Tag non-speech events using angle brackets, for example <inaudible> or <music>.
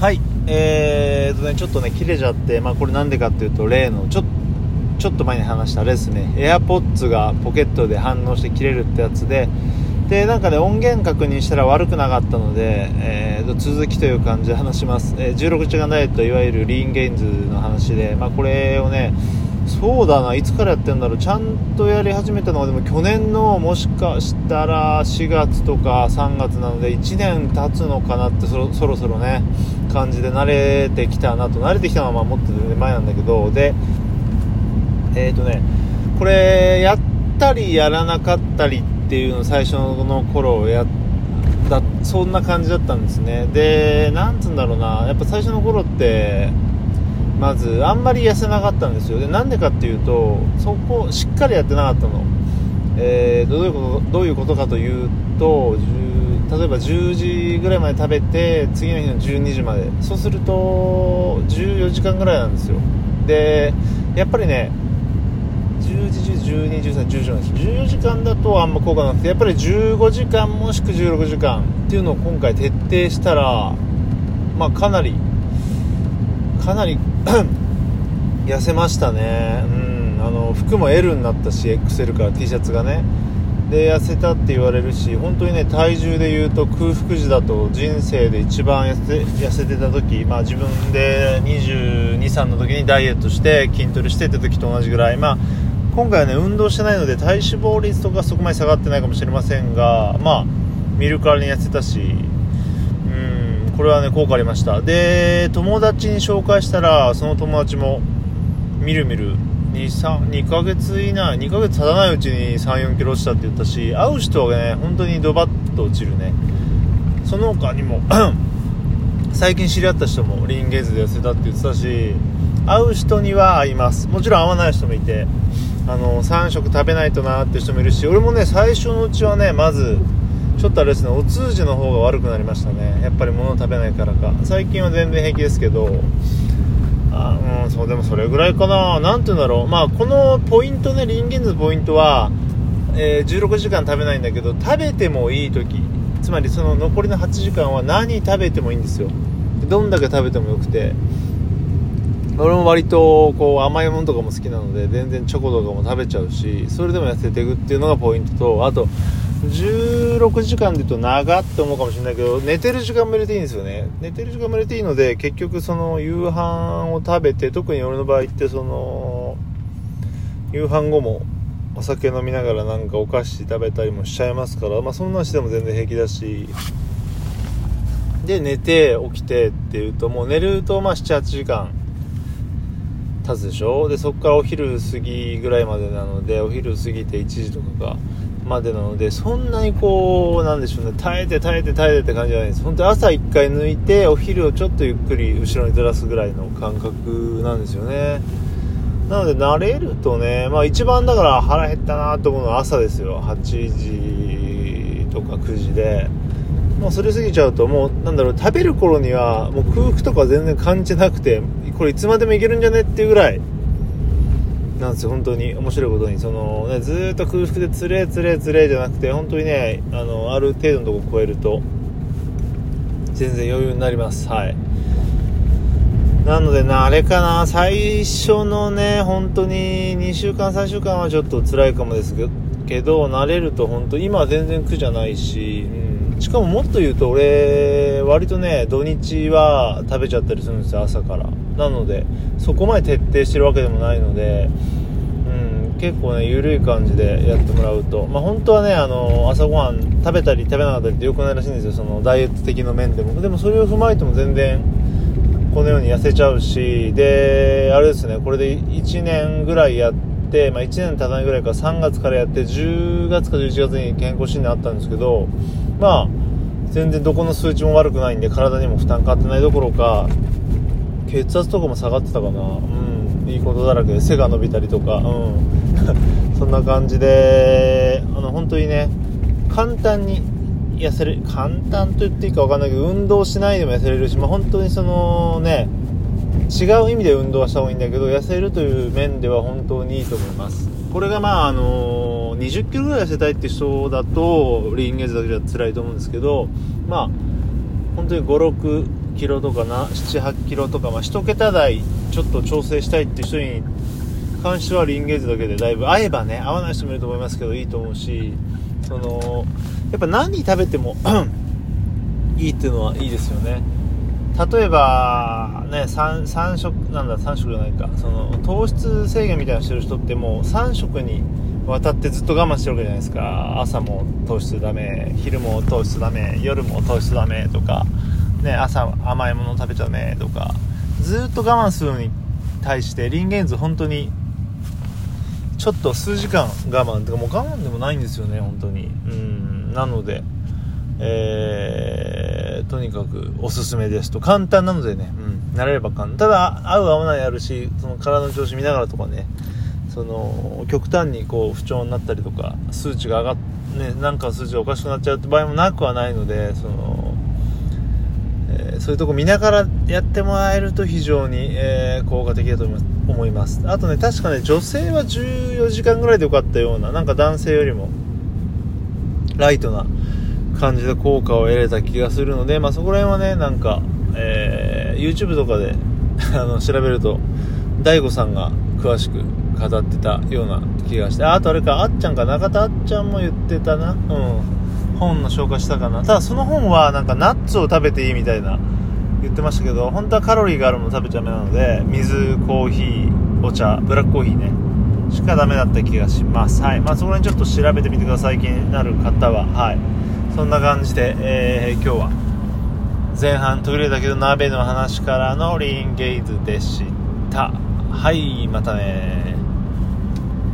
はい。えーとねちょっとね切れちゃってまあこれなんでかっていうと例のちょちょっと前に話したあれですね。AirPods がポケットで反応して切れるってやつででなんかね音源確認したら悪くなかったので、えー、と続きという感じで話します、えー、16時間ダイエットいわゆるリーンゲインズの話で、まあ、これをねそうだないつからやってんだろう。ちゃんとやり始めたのはでも去年のもしかしたら4月とか3月なので1年経つのかなってそろそろそろね感じで慣れてきたなと。慣れてきたのはまあもっと全然前なんだけど。でえっ、ー、とねこれやったりやらなかったりっていうの最初の頃やだそんな感じだったんですね。でなんつうんだろうな。やっぱ最初の頃ってまずあんまり痩せなかったんですよ。でなんでかっていうとそこしっかりやってなかったの、えー、どういうことどういうことかというと例えば10時ぐらいまで食べて次の日の12時まで。そうすると14時間ぐらいなんですよ。でやっぱりね10時12、13、14時なんです14時間だとあんま効果なくてやっぱり15時間もしく16時間っていうのを今回徹底したらまあかなりかなり <coughs> 痩せましたね、うん、あの服も L になったし XL から T シャツがね。で痩せたって言われるし本当にね体重でいうと空腹時だと人生で一番痩せてた時、まあ、自分で2 2 3の時にダイエットして筋トレしてって時と同じぐらい、まあ、今回はね運動してないので体脂肪率とかそこまで下がってないかもしれませんがまあ見るからに痩せたしこれはね効果ありました。で友達に紹介したらその友達もみるみる 2, 2ヶ月以内2ヶ月経たないうちに3 4キロ落ちたって言ったし会う人はね本当にドバッと落ちるね。その他にも <clears throat> 最近知り合った人もリンゲーズで痩せたって言ってたし会う人には会います。もちろん会わない人もいてあの3食食べないとなって人もいるし俺もね最初のうちはねまずちょっとあれですねお通じの方が悪くなりましたね。やっぱり物を食べないからか。最近は全然平気ですけど。あうんそうでもそれぐらいかな。何て言うんだろう。まあこのポイントねリンゲンズのポイントは、えー、16時間食べないんだけど食べてもいい時。つまりその残りの8時間は何食べてもいいんですよ。どんだけ食べてもよくて。俺も割とこう甘いものとかも好きなので全然チョコとかも食べちゃうしそれでも痩せていくっていうのがポイントとあと16時間で言うと長って思うかもしれないけど寝てる時間も入れていいんですよね。寝てる時間も入れていいので結局その夕飯を食べて特に俺の場合ってその夕飯後もお酒飲みながらなんかお菓子食べたりもしちゃいますからまあそんなんしても全然平気だし。で寝て起きてっていうともう寝るとまあ78時間経つでしょ？でそこからお昼過ぎぐらいまでなのでお昼過ぎて1時とかがまでなのでそんなにこうなんでしょうね。耐えて耐えて耐えてって感じじゃないです。本当に朝1回抜いてお昼をちょっとゆっくり後ろにずらすぐらいの感覚なんですよね。なので慣れるとねまあ一番だから腹減ったなと思うのは朝ですよ。8時とか9時で。もうそれ過ぎちゃうともうなんだろう食べる頃にはもう空腹とか全然感じなくてこれいつまでもいけるんじゃねっていうぐらいなんですよ本当に面白いことに。その、ね、ずっと空腹でつれつれつれじゃなくて本当にねあのある程度のとこ超えると全然余裕になります。はい。なのでなあれかな。最初のね本当に2週間3週間はちょっと辛いかもですけど慣れると本当今は全然苦じゃないし、うん、しかももっと言うと俺割とね土日は食べちゃったりするんですよ朝から。なのでそこまで徹底してるわけでもないので、うん、結構ね緩い感じでやってもらうと、まあ、本当はねあの朝ごはん食べたり食べなかったりって良くないらしいんですよ。そのダイエット的な面でも。でもそれを踏まえても全然このように痩せちゃうしであれですねこれで1年ぐらいやって、まあ、1年経たないぐらいか3月からやって10月か11月に健康診断あったんですけどまあ全然どこの数値も悪くないんで体にも負担かかってないどころか血圧とかも下がってたかな。うん。いいことだらけ。で背が伸びたりとか。うん。<laughs> そんな感じであの本当にね簡単に痩せる簡単と言っていいか分かんないけど運動しないでも痩せれるし、まあ、本当にそのね違う意味で運動はした方がいいんだけど痩せるという面では本当にいいと思います。これがまああの20キロぐらい痩せたいって人だとリンゲージだけじゃ辛いと思うんですけどまあ本当に56キロとかな78キロとか、まあ、1桁台ちょっと調整したいっていう人に関してはリンゲージだけでだいぶ合えばね合わない人もいると思いますけどいいと思うしそのやっぱ何食べても <clears throat> いいっていうのはいいですよね。例えばね 3, 3食なんだ3食じゃないか。その糖質制限みたいなのしてる人ってもう3食にわたってずっと我慢してるわけじゃないですか。朝も糖質ダメ昼も糖質ダメ夜も糖質ダメとか、ね、朝甘いもの食べちゃダメとか。ずっと我慢するのに対してリンゲンズ本当にちょっと数時間我慢とかもう我慢でもないんですよね本当に。うんなのでえー、とにかくおすすめですと。簡単なのでね、うん、慣れれば簡単。ただ合う合わないあるしその体の調子見ながらとかねその極端にこう不調になったりとか数値が上がっねなんか数値がおかしくなっちゃうって場合もなくはないのでその、えー、そういうとこ見ながらやってもらえると非常に、えー、効果的だと思います。あとね確かね女性は14時間ぐらいでよかったようななんか男性よりもライトな感じで効果を得れた気がするので、まあ、そこら辺はねなんか、えー、YouTube とかで <laughs> あの調べると DAIGO さんが詳しく語ってたような気がしてあとあれかあっちゃんか中田あっちゃんも言ってたな。うん。本の紹介したかな。ただその本はなんかナッツを食べていいみたいな言ってましたけど本当はカロリーがあるもの食べちゃダメなので水コーヒーお茶ブラックコーヒーね。しかダメだった気がします。はい。まあそこら辺ちょっと調べてみてください。気になる方は。はい。そんな感じで、えー、今日は前半途切れたけど鍋の話からのリンゲイズでした。はい。またね